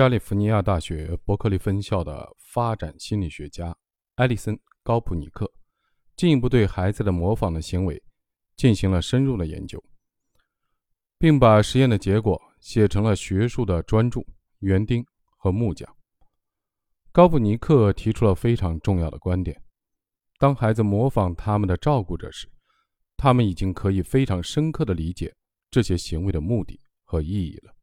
加利福尼亚大学伯克利分校的发展心理学家埃利森·高普尼克，进一步对孩子的模仿的行为进行了深入的研究，并把实验的结果写成了学术的专著《园丁和木匠》。高普尼克提出了非常重要的观点：当孩子模仿他们的照顾者时，他们已经可以非常深刻地理解这些行为的目的和意义了。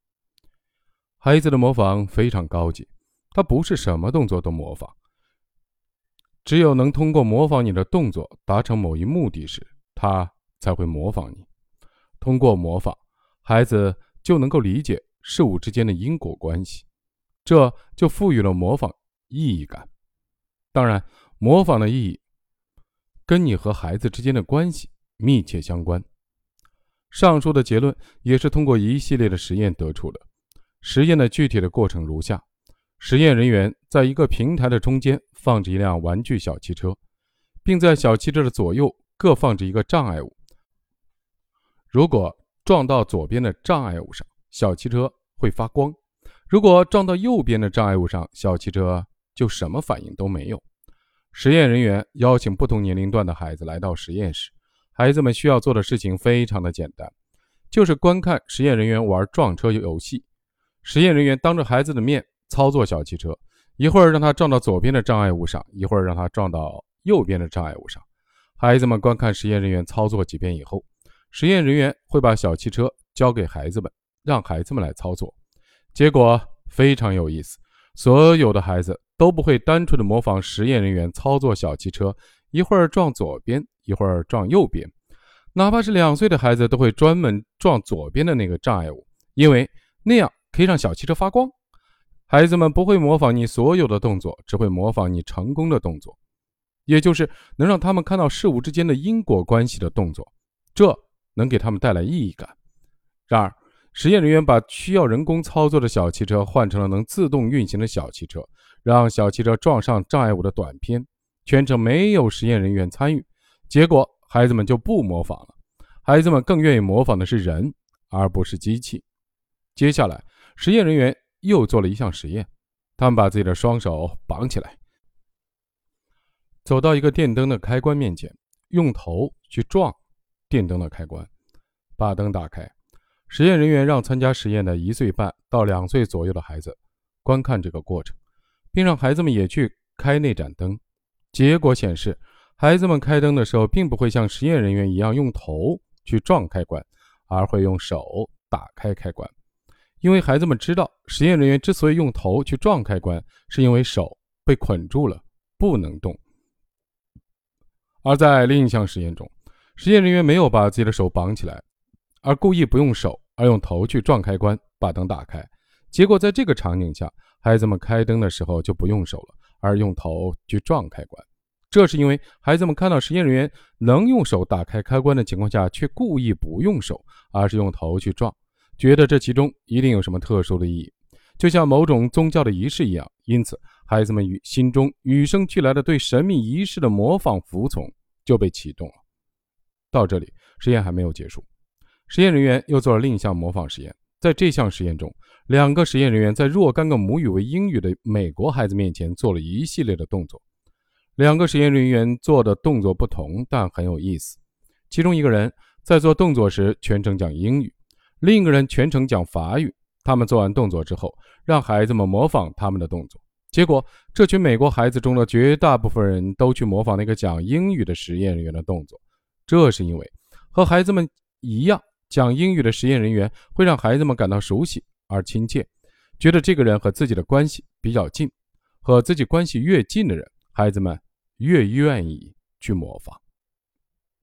孩子的模仿非常高级，他不是什么动作都模仿。只有能通过模仿你的动作达成某一目的时，他才会模仿你。通过模仿，孩子就能够理解事物之间的因果关系，这就赋予了模仿意义感。当然，模仿的意义跟你和孩子之间的关系密切相关。上述的结论也是通过一系列的实验得出的。实验的具体的过程如下：实验人员在一个平台的中间放置一辆玩具小汽车，并在小汽车的左右各放置一个障碍物。如果撞到左边的障碍物上，小汽车会发光；如果撞到右边的障碍物上，小汽车就什么反应都没有。实验人员邀请不同年龄段的孩子来到实验室，孩子们需要做的事情非常的简单，就是观看实验人员玩撞车游戏。实验人员当着孩子的面操作小汽车，一会儿让他撞到左边的障碍物上，一会儿让他撞到右边的障碍物上。孩子们观看实验人员操作几遍以后，实验人员会把小汽车交给孩子们，让孩子们来操作。结果非常有意思，所有的孩子都不会单纯的模仿实验人员操作小汽车，一会儿撞左边，一会儿撞右边。哪怕是两岁的孩子，都会专门撞左边的那个障碍物，因为那样。可以让小汽车发光。孩子们不会模仿你所有的动作，只会模仿你成功的动作，也就是能让他们看到事物之间的因果关系的动作。这能给他们带来意义感。然而，实验人员把需要人工操作的小汽车换成了能自动运行的小汽车，让小汽车撞上障碍物的短片，全程没有实验人员参与。结果，孩子们就不模仿了。孩子们更愿意模仿的是人，而不是机器。接下来。实验人员又做了一项实验，他们把自己的双手绑起来，走到一个电灯的开关面前，用头去撞电灯的开关，把灯打开。实验人员让参加实验的一岁半到两岁左右的孩子观看这个过程，并让孩子们也去开那盏灯。结果显示，孩子们开灯的时候，并不会像实验人员一样用头去撞开关，而会用手打开开关。因为孩子们知道，实验人员之所以用头去撞开关，是因为手被捆住了，不能动。而在另一项实验中，实验人员没有把自己的手绑起来，而故意不用手，而用头去撞开关，把灯打开。结果在这个场景下，孩子们开灯的时候就不用手了，而用头去撞开关。这是因为孩子们看到实验人员能用手打开开关的情况下，却故意不用手，而是用头去撞。觉得这其中一定有什么特殊的意义，就像某种宗教的仪式一样。因此，孩子们与心中与生俱来的对神秘仪式的模仿服从就被启动了。到这里，实验还没有结束。实验人员又做了另一项模仿实验。在这项实验中，两个实验人员在若干个母语为英语的美国孩子面前做了一系列的动作。两个实验人员做的动作不同，但很有意思。其中一个人在做动作时全程讲英语。另一个人全程讲法语。他们做完动作之后，让孩子们模仿他们的动作。结果，这群美国孩子中的绝大部分人都去模仿那个讲英语的实验人员的动作。这是因为，和孩子们一样，讲英语的实验人员会让孩子们感到熟悉而亲切，觉得这个人和自己的关系比较近。和自己关系越近的人，孩子们越愿意去模仿。